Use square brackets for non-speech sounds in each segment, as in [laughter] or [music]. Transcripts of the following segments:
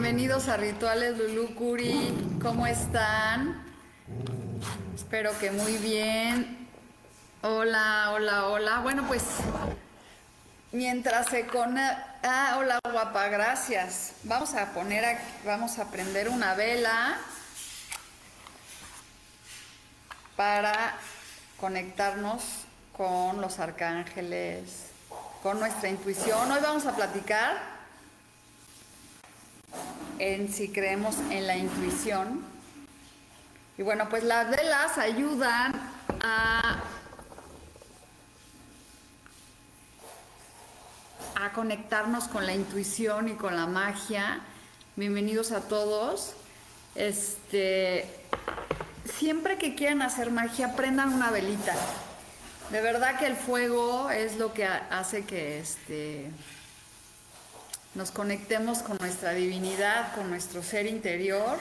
Bienvenidos a Rituales Lulu Curi. ¿Cómo están? Espero que muy bien. Hola, hola, hola. Bueno, pues mientras se con ah, hola guapa, gracias. Vamos a poner aquí, vamos a prender una vela para conectarnos con los arcángeles, con nuestra intuición. Hoy vamos a platicar en si creemos en la intuición. Y bueno, pues las velas ayudan a, conectarnos con la intuición y con la magia. Bienvenidos a todos. Este, siempre que quieran hacer magia, prendan una velita. De verdad que el fuego es lo que hace que este nos conectemos con nuestra divinidad, con nuestro ser interior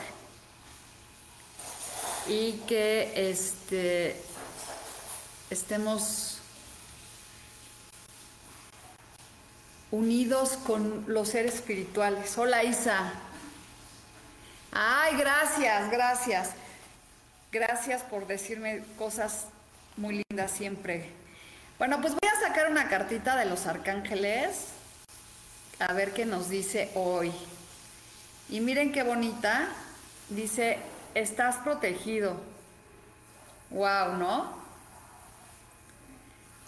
y que este, estemos unidos con los seres espirituales. Hola Isa. Ay, gracias, gracias. Gracias por decirme cosas muy lindas siempre. Bueno, pues voy a sacar una cartita de los arcángeles a ver qué nos dice hoy. Y miren qué bonita. Dice, estás protegido. Wow, ¿no?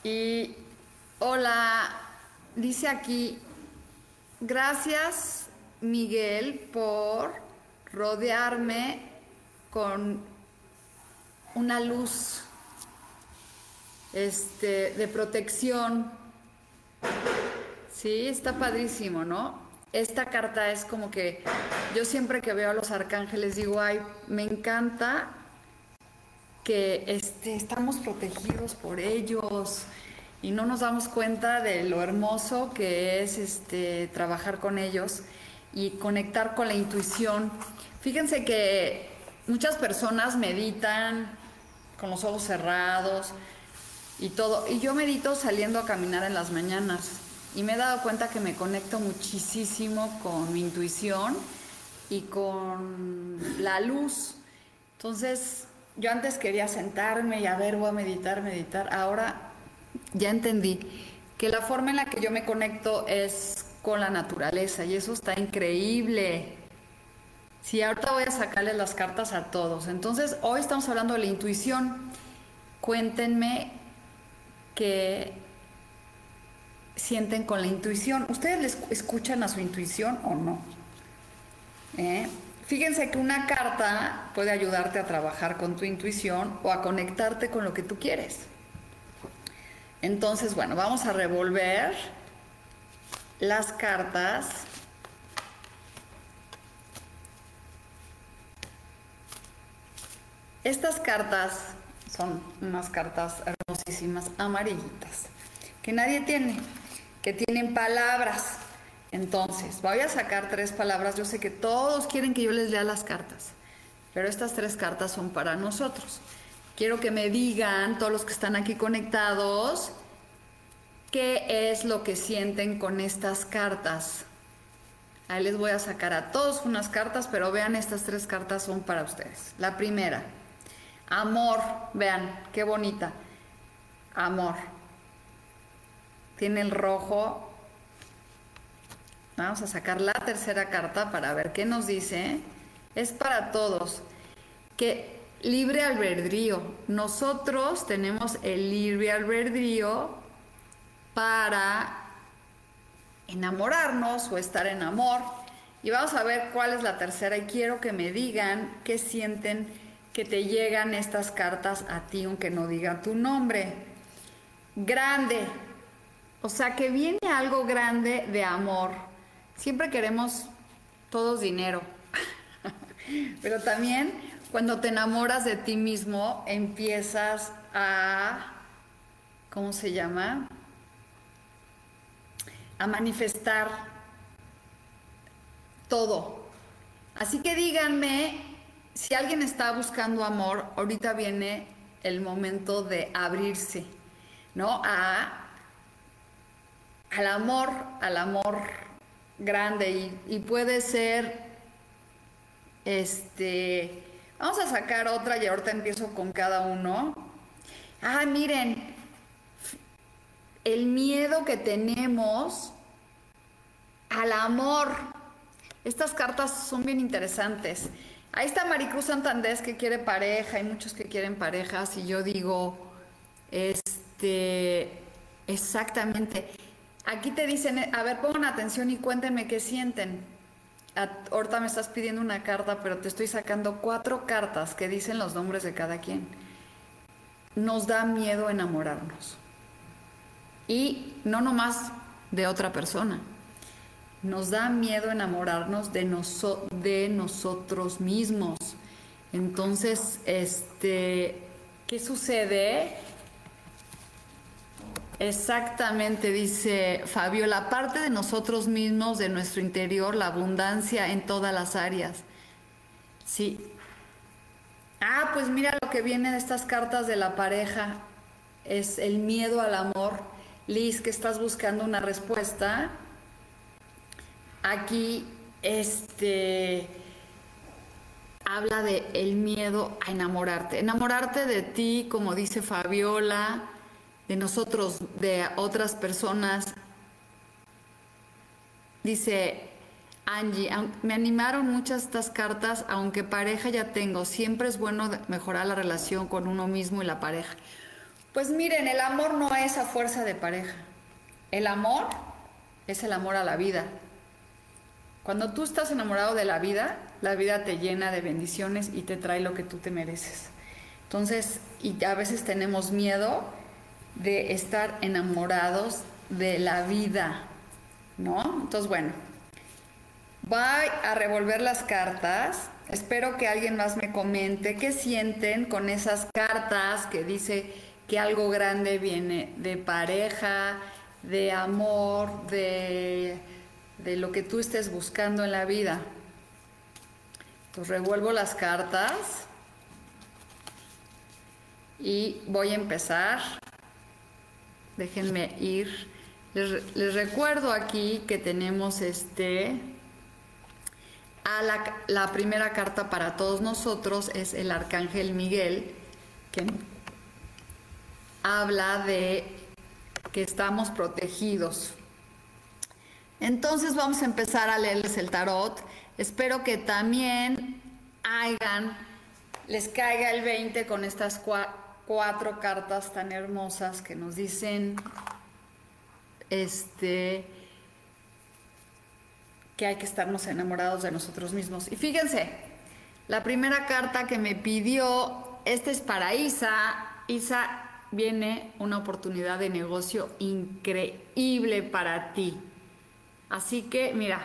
Y hola, dice aquí, gracias Miguel por rodearme con una luz este, de protección Sí, está padrísimo, ¿no? Esta carta es como que yo siempre que veo a los arcángeles digo, ay, me encanta que este, estamos protegidos por ellos y no nos damos cuenta de lo hermoso que es este, trabajar con ellos y conectar con la intuición. Fíjense que muchas personas meditan con los ojos cerrados y todo, y yo medito saliendo a caminar en las mañanas y me he dado cuenta que me conecto muchísimo con mi intuición y con la luz. Entonces, yo antes quería sentarme y a ver, voy a meditar, meditar. Ahora ya entendí que la forma en la que yo me conecto es con la naturaleza y eso está increíble. Sí, ahorita voy a sacarle las cartas a todos. Entonces, hoy estamos hablando de la intuición. Cuéntenme que sienten con la intuición. ¿Ustedes les escuchan a su intuición o no? ¿Eh? Fíjense que una carta puede ayudarte a trabajar con tu intuición o a conectarte con lo que tú quieres. Entonces, bueno, vamos a revolver las cartas. Estas cartas son unas cartas hermosísimas, amarillitas, que nadie tiene que tienen palabras. Entonces, voy a sacar tres palabras. Yo sé que todos quieren que yo les lea las cartas, pero estas tres cartas son para nosotros. Quiero que me digan, todos los que están aquí conectados, qué es lo que sienten con estas cartas. Ahí les voy a sacar a todos unas cartas, pero vean, estas tres cartas son para ustedes. La primera, amor. Vean, qué bonita. Amor tiene el rojo Vamos a sacar la tercera carta para ver qué nos dice. Es para todos. Que libre albedrío. Nosotros tenemos el libre albedrío para enamorarnos o estar en amor. Y vamos a ver cuál es la tercera y quiero que me digan qué sienten que te llegan estas cartas a ti aunque no digan tu nombre. Grande. O sea que viene algo grande de amor. Siempre queremos todos dinero. [laughs] Pero también cuando te enamoras de ti mismo empiezas a, ¿cómo se llama? A manifestar todo. Así que díganme, si alguien está buscando amor, ahorita viene el momento de abrirse, ¿no? A, al amor, al amor grande y, puede ser, este, vamos a sacar otra y ahorita empiezo con cada uno. Ah, miren, el miedo que tenemos al amor. Estas cartas son bien interesantes. Ahí está Maricruz Santandés que quiere pareja, hay muchos que quieren parejas y yo digo, este, exactamente. Aquí te dicen, a ver, pongan atención y cuéntenme qué sienten. ahorita me estás pidiendo una carta, pero te estoy sacando cuatro cartas que dicen los nombres de cada quien. Nos da miedo enamorarnos. Y no nomás de otra persona. Nos da miedo enamorarnos de, de nosotros mismos. Entonces, este, ¿qué sucede? Exactamente, dice Fabio, la parte de nosotros mismos, de nuestro interior, la abundancia en todas las áreas. Sí. Ah, pues mira lo que viene de estas cartas de la pareja, es el miedo al amor. Liz, que estás buscando una respuesta, aquí este habla de el miedo a enamorarte. Enamorarte de ti, como dice Fabiola, de nosotros, de otras personas. Dice Angie, me animaron muchas estas cartas, aunque pareja ya tengo, siempre es bueno mejorar la relación con uno mismo y la pareja. Pues miren, el amor no es a fuerza de pareja. El amor es el amor a la vida. Cuando tú estás enamorado de la vida, la vida te llena de bendiciones y te trae lo que tú te mereces. Entonces, y a veces tenemos miedo de estar enamorados de la vida, ¿no? Entonces, bueno, voy a revolver las cartas. Espero que alguien más me comente qué sienten con esas cartas que dice que algo grande viene de pareja, de amor, de de lo que tú estés buscando en la vida. Entonces revuelvo las cartas y voy a empezar. Déjenme ir. Les, recuerdo aquí que tenemos este... A la, la primera carta para todos nosotros es el Arcángel Miguel, que habla de que estamos protegidos entonces vamos a empezar a leerles el tarot. Espero que también hagan, les caiga el 20 con estas cuatro cartas tan hermosas que nos dicen este que hay que estarnos enamorados de nosotros mismos. Y fíjense, la primera carta que me pidió, esta es para Isa. Isa, viene una oportunidad de negocio increíble para ti. Así que, mira,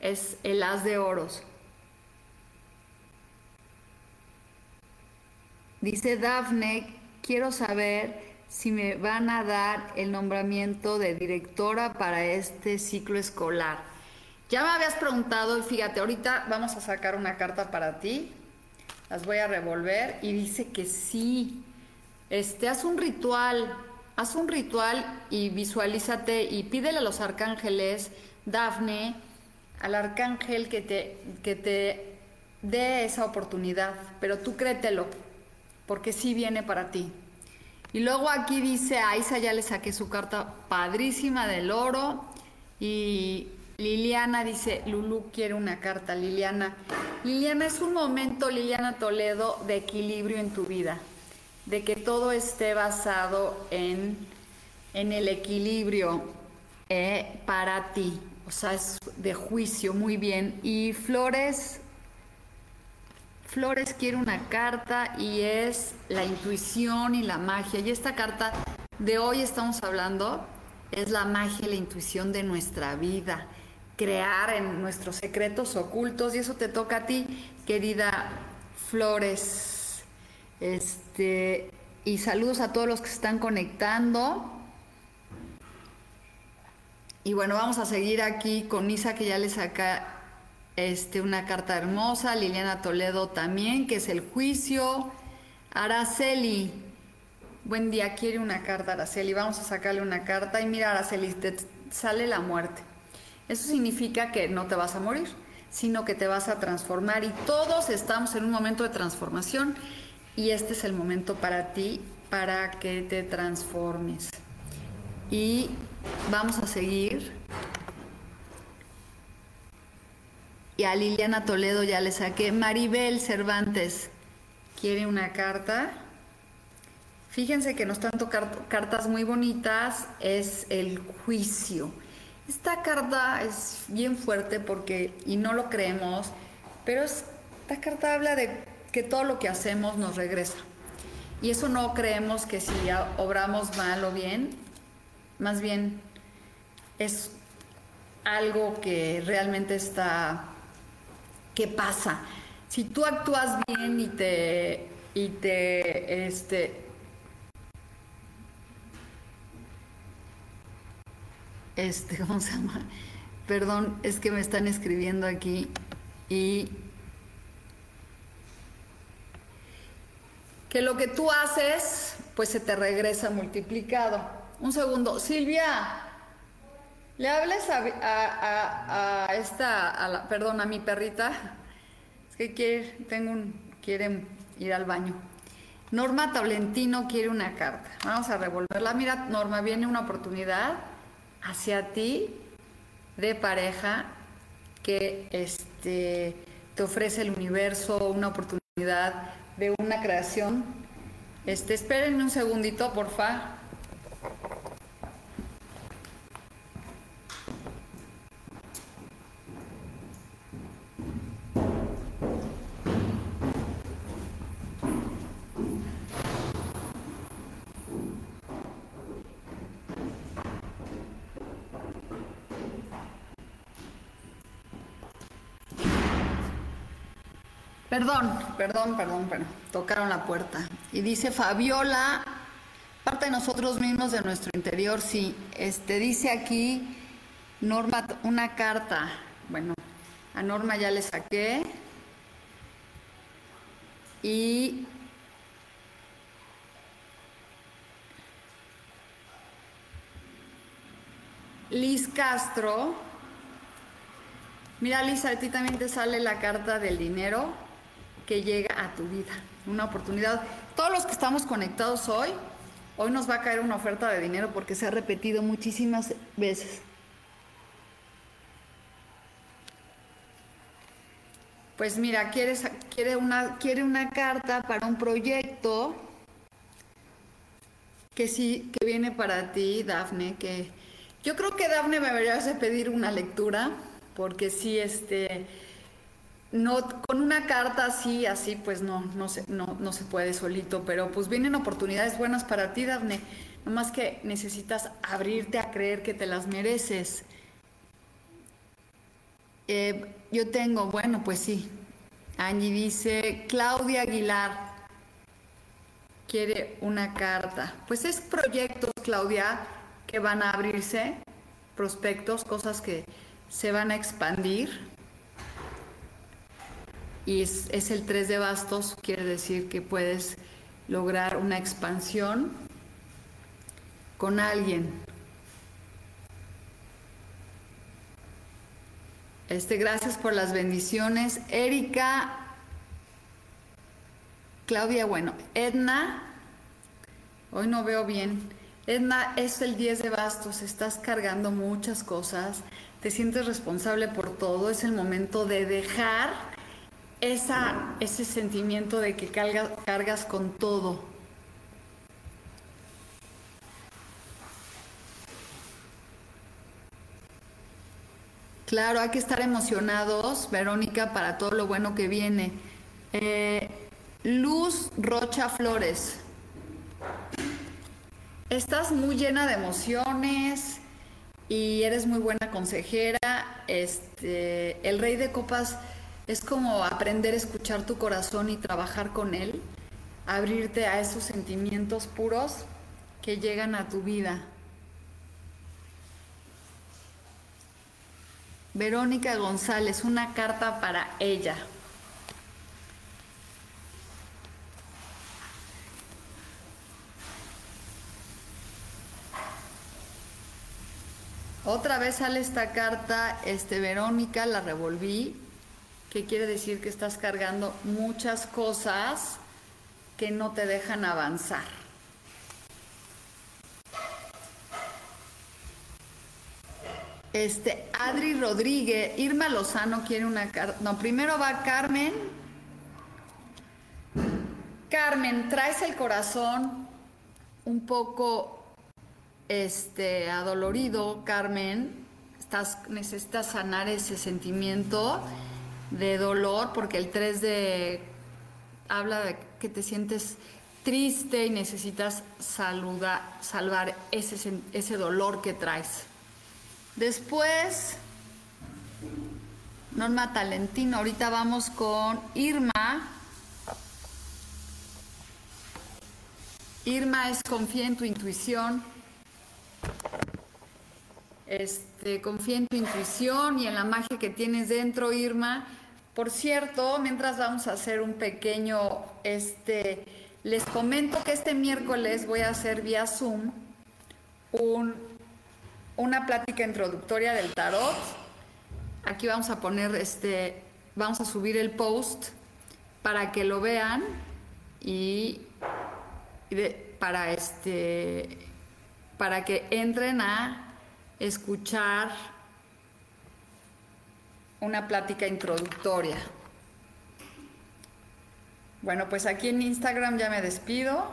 es el as de oros. Dice Dafne, quiero saber si me van a dar el nombramiento de directora para este ciclo escolar. Ya me habías preguntado y fíjate, ahorita vamos a sacar una carta para ti. Las voy a revolver y dice que sí. Este, haz un ritual, haz un ritual y visualízate y pídele a los arcángeles Dafne, al arcángel que te, que te dé esa oportunidad, pero tú créetelo, porque sí viene para ti. Y luego aquí dice, a Isa ya le saqué su carta padrísima del oro y, Liliana dice, Lulu quiere una carta, Liliana. Liliana, es un momento, Liliana Toledo, de equilibrio en tu vida, de que todo esté basado en, en el equilibrio eh, para ti, o sea, es de juicio, muy bien. Y Flores, Flores quiere una carta y es la intuición y la magia. Y esta carta de hoy estamos hablando es la magia y la intuición de nuestra vida crear en nuestros secretos ocultos y eso te toca a ti, querida Flores. Este, y saludos a todos los que se están conectando. Y bueno, vamos a seguir aquí con Isa que ya le saca este, una carta hermosa, Liliana Toledo también, que es el juicio. Araceli, buen día, quiere una carta, Araceli. Vamos a sacarle una carta y mira, Araceli, te sale la muerte. Eso significa que no te vas a morir, sino que te vas a transformar y todos estamos en un momento de transformación y este es el momento para ti para que te transformes. Y vamos a seguir. Y a Liliana Toledo ya le saqué. Maribel Cervantes quiere una carta. Fíjense que nos están tocando cartas muy bonitas. Es el juicio. Esta carta es bien fuerte porque, y no lo creemos, pero esta carta habla de que todo lo que hacemos nos regresa. Y eso no creemos que si obramos mal o bien, más bien es algo que realmente está, que pasa. Si tú actúas bien y te, y te, este, este, ¿cómo se llama? Perdón, es que me están escribiendo aquí y que lo que tú haces, pues se te regresa multiplicado. Un segundo, Silvia, le hables a, esta, a la, perdón, a mi perrita, es que quiere, tengo un, quieren ir al baño. Norma Tolentino quiere una carta. Vamos a revolverla. Mira, Norma, viene una oportunidad hacia ti de pareja que este, te ofrece el universo, una oportunidad de una creación. Este, espérenme un segundito, porfa. Perdón, perdón, perdón, pero tocaron la puerta. Y dice Fabiola, parte de nosotros mismos, de nuestro interior, sí. Este, dice aquí, Norma, una carta. Bueno, a Norma ya le saqué. Y Liz Castro. Mira, Liz, a ti también te sale la carta del dinero que llega a tu vida, una oportunidad. Todos los que estamos conectados hoy, hoy nos va a caer una oferta de dinero porque se ha repetido muchísimas veces. Pues mira, quiere, una, quiere una carta para un proyecto que sí, que viene para ti, Dafne, que yo creo que Dafne me deberías de pedir una lectura, porque sí, este, no, con una carta así, así, pues no, no se, no, no se puede solito, pero pues vienen oportunidades buenas para ti, Dafne. Nomás que necesitas abrirte a creer que te las mereces. Eh, yo tengo, bueno, pues sí. Angie dice, Claudia Aguilar quiere una carta. Pues es proyectos, Claudia, que van a abrirse, prospectos, cosas que se van a expandir y es, el 3 de bastos, quiere decir que puedes lograr una expansión con alguien. Este, gracias por las bendiciones. Erika, Claudia, bueno, Edna, hoy no veo bien. Edna, es el 10 de bastos, estás cargando muchas cosas, te sientes responsable por todo, es el momento de dejar esa, ese sentimiento de que cargas con todo. Claro, hay que estar emocionados, Verónica, para todo lo bueno que viene. Eh, Luz Rocha Flores. Estás muy llena de emociones y eres muy buena consejera. Este, el rey de copas es como aprender a escuchar tu corazón y trabajar con él, abrirte a esos sentimientos puros que llegan a tu vida. Verónica González, una carta para ella. Otra vez sale esta carta, este Verónica, la revolví, que quiere decir que estás cargando muchas cosas que no te dejan avanzar. Este, Adri Rodríguez, Irma Lozano quiere una carta. No, primero va Carmen. Carmen, traes el corazón un poco este, adolorido, Carmen, estás, necesitas sanar ese sentimiento de dolor, porque el 3 de habla de que te sientes triste y necesitas salvar ese, ese dolor que traes. Después, Norma Talentino, ahorita vamos con Irma. Irma es confía en tu intuición. Este, confía en tu intuición y en la magia que tienes dentro, Irma. Por cierto, mientras vamos a hacer un pequeño, este, les comento que este miércoles voy a hacer vía Zoom un, una plática introductoria del tarot. Aquí vamos a poner, este, vamos a subir el post para que lo vean y, para este para que entren a escuchar una plática introductoria. Bueno, pues aquí en Instagram ya me despido.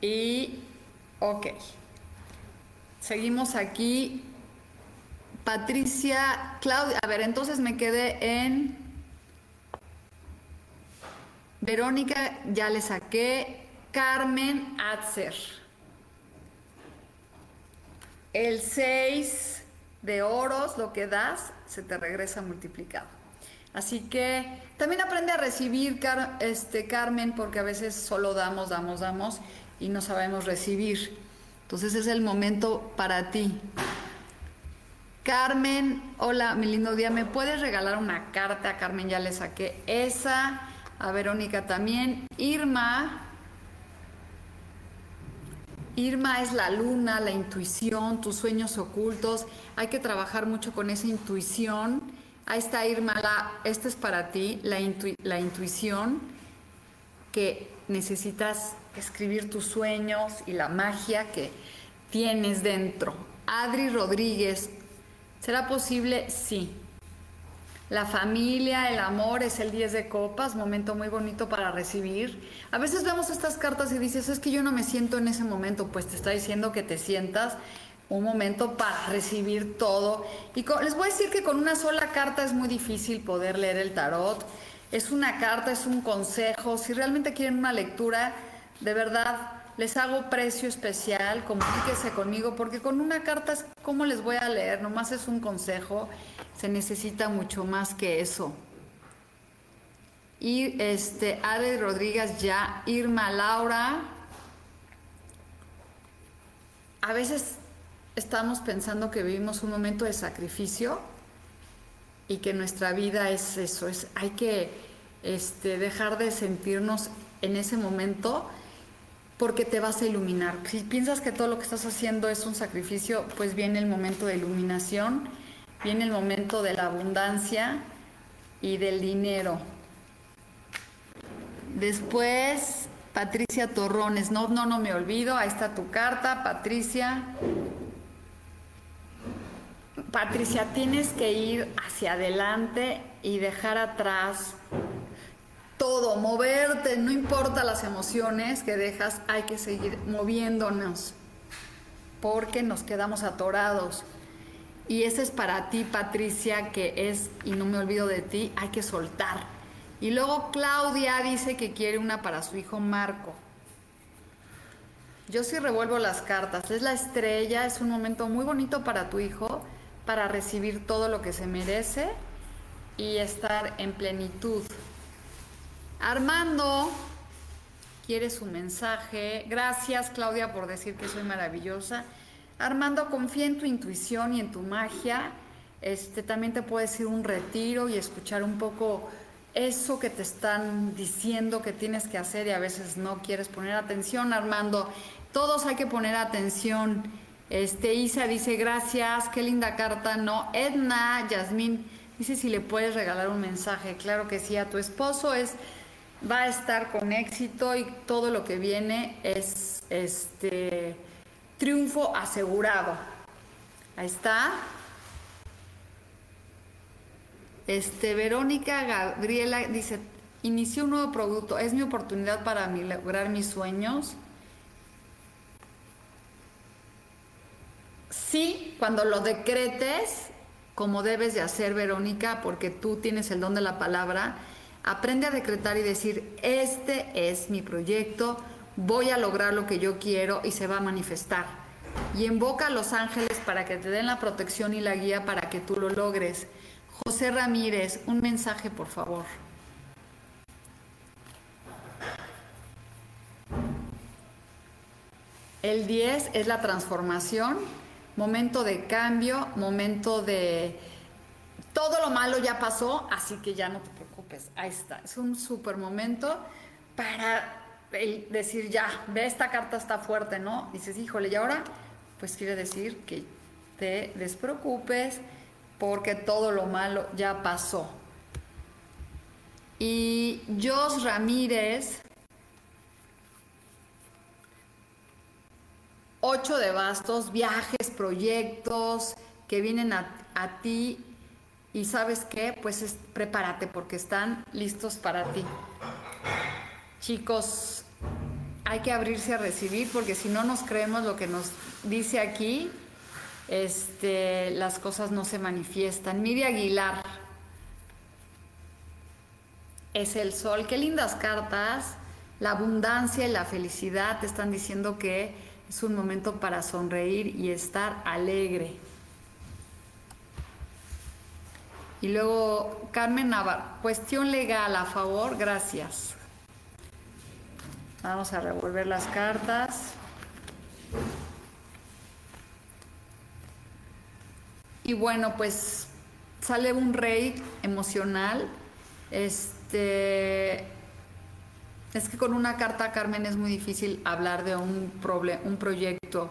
Y, ok. Seguimos aquí. Patricia, Claudia, a ver, entonces me quedé en Verónica, ya le saqué. Carmen Atzer. El 6 de oros, lo que das, se te regresa multiplicado. Así que también aprende a recibir, este, Carmen, porque a veces solo damos, damos, damos y no sabemos recibir. Entonces es el momento para ti. Carmen, hola, mi lindo día, ¿me puedes regalar una carta? Carmen ya le saqué esa a Verónica también. Irma. Irma es la luna, la intuición, tus sueños ocultos. Hay que trabajar mucho con esa intuición. Ahí está Irma, esta es para ti, la intuición que necesitas escribir tus sueños y la magia que tienes dentro. Adri Rodríguez, ¿será posible? Sí. La familia, el amor es el 10 de copas, momento muy bonito para recibir. A veces vemos estas cartas y dices, es que yo no me siento en ese momento, pues te está diciendo que te sientas un momento para recibir todo. Y les voy a decir que con una sola carta es muy difícil poder leer el tarot. Es una carta, es un consejo. Si realmente quieren una lectura, de verdad, les hago precio especial, comuníquese conmigo, porque con una carta, ¿cómo les voy a leer? Nomás es un consejo, se necesita mucho más que eso. Y este, Are Rodríguez ya, Irma Laura. A veces estamos pensando que vivimos un momento de sacrificio y que nuestra vida es eso, es, hay que este, dejar de sentirnos en ese momento porque te vas a iluminar. Si piensas que todo lo que estás haciendo es un sacrificio, pues viene el momento de iluminación, viene el momento de la abundancia y del dinero. Después, Patricia Torrones, no, no, no me olvido, ahí está tu carta, Patricia. Patricia, tienes que ir hacia adelante y dejar atrás todo, moverte, no importa las emociones que dejas, hay que seguir moviéndonos, porque nos quedamos atorados. Y ese es para ti, Patricia, que es, y no me olvido de ti, hay que soltar y luego Claudia dice que quiere una para su hijo Marco. Yo sí revuelvo las cartas. Es la estrella, es un momento muy bonito para tu hijo, para recibir todo lo que se merece y estar en plenitud. Armando quiere su mensaje. Gracias Claudia por decir que soy maravillosa. Armando, confía en tu intuición y en tu magia. Este también te puedes ir un retiro y escuchar un poco eso que te están diciendo que tienes que hacer y a veces no quieres poner atención, Armando. Todos hay que poner atención. Este Isa dice gracias, qué linda carta. No, Edna, Yasmín dice si le puedes regalar un mensaje. Claro que sí, a tu esposo es va a estar con éxito y todo lo que viene es este triunfo asegurado. Ahí está. Este, Verónica Gabriela dice, inicié un nuevo producto, es mi oportunidad para lograr mis sueños. Sí, cuando lo decretes, como debes de hacer, Verónica, porque tú tienes el don de la palabra, aprende a decretar y decir, este es mi proyecto, voy a lograr lo que yo quiero y se va a manifestar. Y invoca a los ángeles para que te den la protección y la guía para que tú lo logres. José Ramírez, un mensaje, por favor. El 10 es la transformación, momento de cambio, momento de... Todo lo malo ya pasó, así que ya no te preocupes, ahí está. Es un super momento para decir, ya, ve, esta carta está fuerte, ¿no? Dices, híjole, y ahora, pues quiere decir que te despreocupes, porque todo lo malo ya pasó. Y Jos Ramírez, ocho de bastos, viajes, proyectos que vienen a, ti y sabes qué, pues prepárate porque están listos para ti. Chicos, hay que abrirse a recibir porque si no nos creemos lo que nos dice aquí, este, las cosas no se manifiestan. Miri Aguilar es el sol. Qué lindas cartas. La abundancia y la felicidad te están diciendo que es un momento para sonreír y estar alegre. Y luego Carmen Navarro, cuestión legal a favor, gracias. Vamos a revolver las cartas. Y bueno, pues sale un rey emocional. Este es que con una carta Carmen es muy difícil hablar de un un proyecto.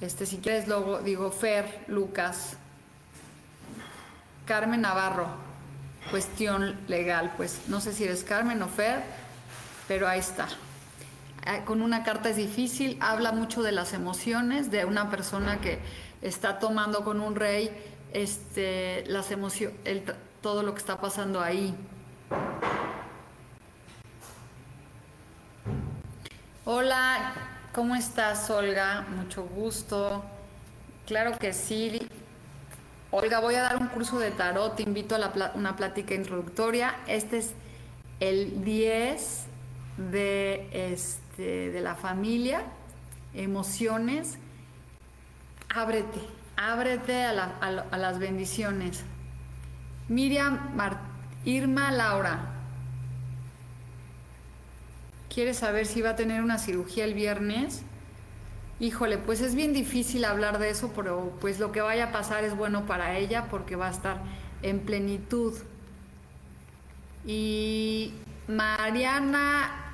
Este, si quieres luego digo Fer, Lucas, Carmen Navarro, cuestión legal, pues no sé si eres Carmen o Fer, pero ahí está. Ah, con una carta es difícil, habla mucho de las emociones de una persona que está tomando con un rey este, las todo lo que está pasando ahí. Hola, ¿cómo estás, Olga? Mucho gusto. Claro que sí. Olga, voy a dar un curso de tarot, te invito a una plática introductoria. Este es el 10 de, este, de la familia, emociones ábrete, ábrete a, las bendiciones. Miriam Irma Laura, ¿quieres saber si va a tener una cirugía el viernes? Híjole, pues es bien difícil hablar de eso, pero pues lo que vaya a pasar es bueno para ella porque va a estar en plenitud. Y Mariana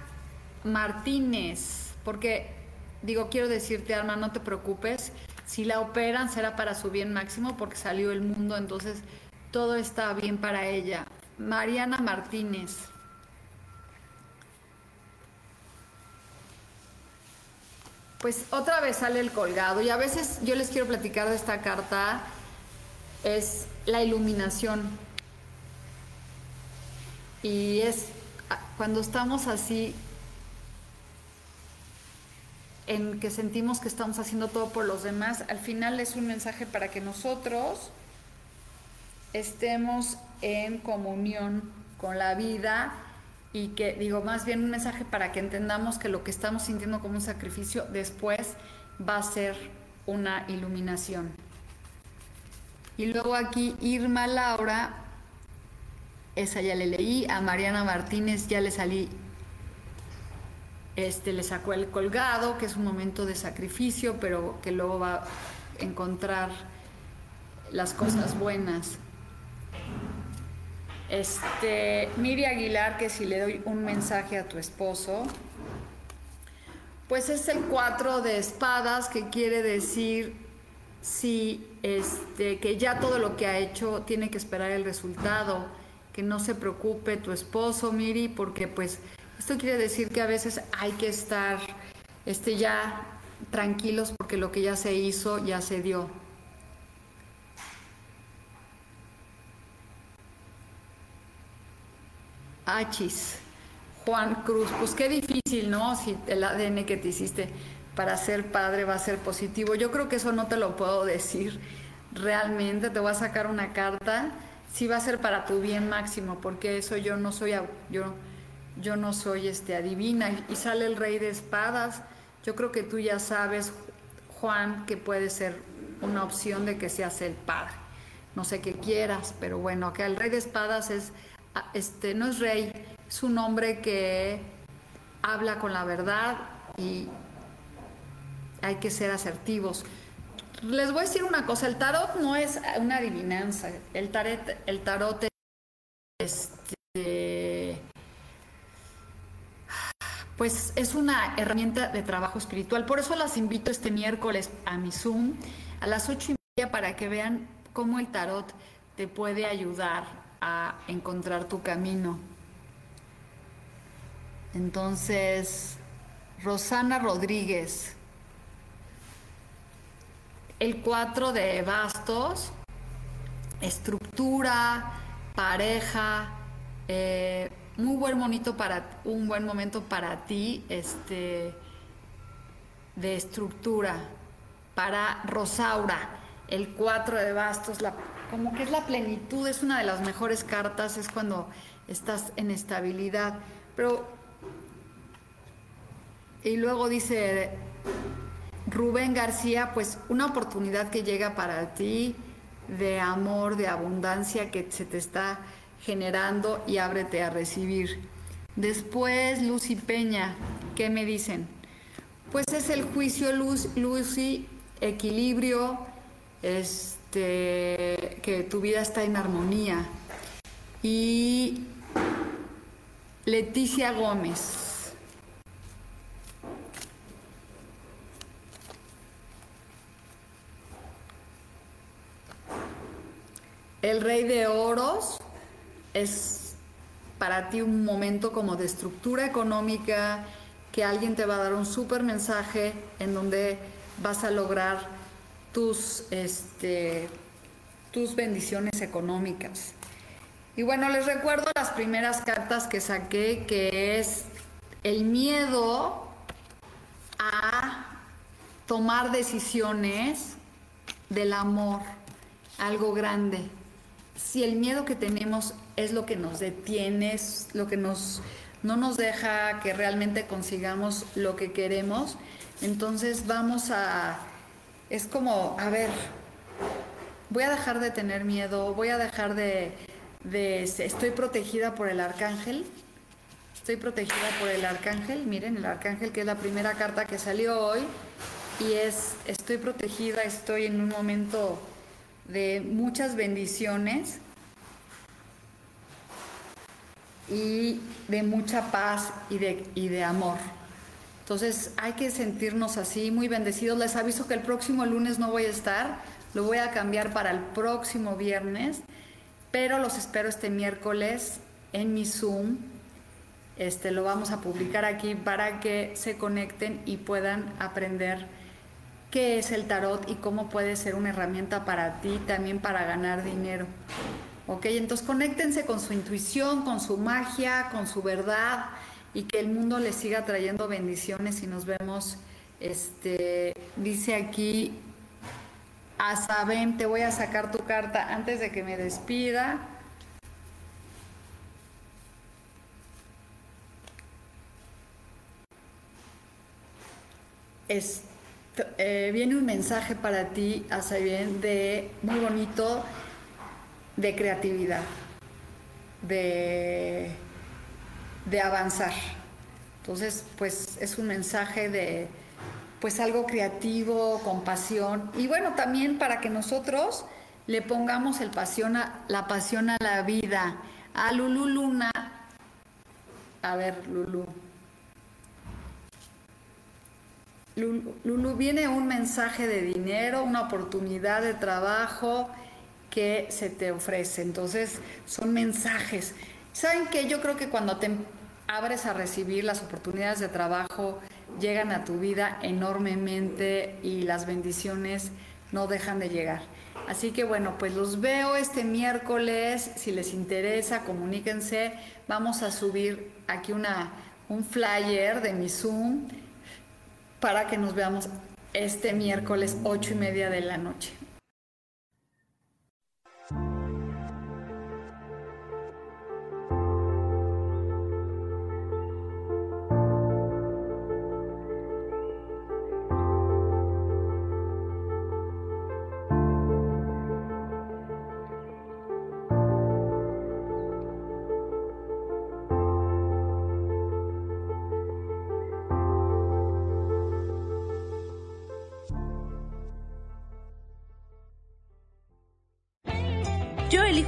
Martínez, porque digo, quiero decirte, Alma, no te preocupes, si la operan será para su bien máximo porque salió el mundo, entonces todo está bien para ella. Mariana Martínez. Pues otra vez sale el colgado y a veces yo les quiero platicar de esta carta, es la iluminación. Y es cuando estamos así, en que sentimos que estamos haciendo todo por los demás, al final es un mensaje para que nosotros estemos en comunión con la vida y que digo más bien un mensaje para que entendamos que lo que estamos sintiendo como un sacrificio después va a ser una iluminación. Y luego aquí Irma Laura, esa ya le leí, a Mariana Martínez ya le salí, este le sacó el colgado, que es un momento de sacrificio, pero que luego va a encontrar las cosas buenas. Este, Miri Aguilar, que si le doy un mensaje a tu esposo, pues es el cuatro de espadas, que quiere decir si este, que ya todo lo que ha hecho tiene que esperar el resultado, que no se preocupe tu esposo, Miri, porque pues esto quiere decir que a veces hay que estar este, ya tranquilos porque lo que ya se hizo ya se dio. Achis. Juan Cruz, pues qué difícil, ¿no? Si el ADN que te hiciste para ser padre va a ser positivo. Yo creo que eso no te lo puedo decir realmente. Te voy a sacar una carta. Si va a ser para tu bien máximo, porque eso yo no soy yo yo no soy este adivina y sale el rey de espadas. Yo creo que tú ya sabes, Juan, que puede ser una opción de que seas el padre. No sé qué quieras, pero bueno, que el rey de espadas es este, no es rey, es un hombre que habla con la verdad y hay que ser asertivos. Les voy a decir una cosa, el tarot no es una adivinanza, el tarot, el tarot es, este, pues es una herramienta de trabajo espiritual. Por eso las invito este miércoles a mi Zoom a las ocho y media para que vean cómo el tarot te puede ayudar a encontrar tu camino. Entonces, Rosana Rodríguez, el 4 de bastos, estructura, pareja, eh, muy buen monito para un buen momento para ti, este de estructura. Para Rosaura, el 4 de bastos, la como que es la plenitud, es una de las mejores cartas, es cuando estás en estabilidad. Pero, y luego dice Rubén García, pues una oportunidad que llega para ti de amor, de abundancia que se te está generando y ábrete a recibir. Después, Lucy Peña, ¿qué me dicen? Pues es el juicio, Lucy, equilibrio, es este, que tu vida está en armonía. Y Leticia Gómez. El rey de oros es para ti un momento como de estructura económica, que alguien te va a dar un súper mensaje en donde vas a lograr tus, este, tus bendiciones económicas. Y bueno, les recuerdo las primeras cartas que saqué, que es el miedo a tomar decisiones del amor, algo grande. Si el miedo que tenemos es lo que nos detiene, es lo que nos, no nos deja que realmente consigamos lo que queremos, entonces vamos a es como, a ver, voy a dejar de tener miedo, voy a dejar de, estoy protegida por el arcángel, estoy protegida por el arcángel, miren, el arcángel que es la primera carta que salió hoy, y es, estoy protegida, estoy en un momento de muchas bendiciones y de mucha paz y de, y de amor. Entonces hay que sentirnos así, muy bendecidos. Les aviso que el próximo lunes no voy a estar, lo voy a cambiar para el próximo viernes, pero los espero este miércoles en mi Zoom este, lo vamos a publicar aquí para que se conecten y puedan aprender qué es el tarot y cómo puede ser una herramienta para ti, también para ganar dinero. ¿Ok? Entonces conéctense con su intuición, con su magia, con su verdad y que el mundo les siga trayendo bendiciones y nos vemos, este, dice aquí, Asaben, te voy a sacar tu carta antes de que me despida. Eh, viene un mensaje para ti, bien de muy bonito, de creatividad, de, de avanzar. Entonces, pues es un mensaje de pues algo creativo, con pasión. Y bueno, también para que nosotros le pongamos el pasión a, la pasión a la vida. A Lulu Luna. A ver, Lulu. Lulu, viene un mensaje de dinero, una oportunidad de trabajo que se te ofrece. Entonces, son mensajes. ¿Saben qué? Yo creo que cuando te abres a recibir las oportunidades de trabajo, llegan a tu vida enormemente y las bendiciones no dejan de llegar. Así que bueno, pues los veo este miércoles. Si les interesa, comuníquense. Vamos a subir aquí una, un flyer de mi Zoom para que nos veamos este miércoles ocho y media de la noche.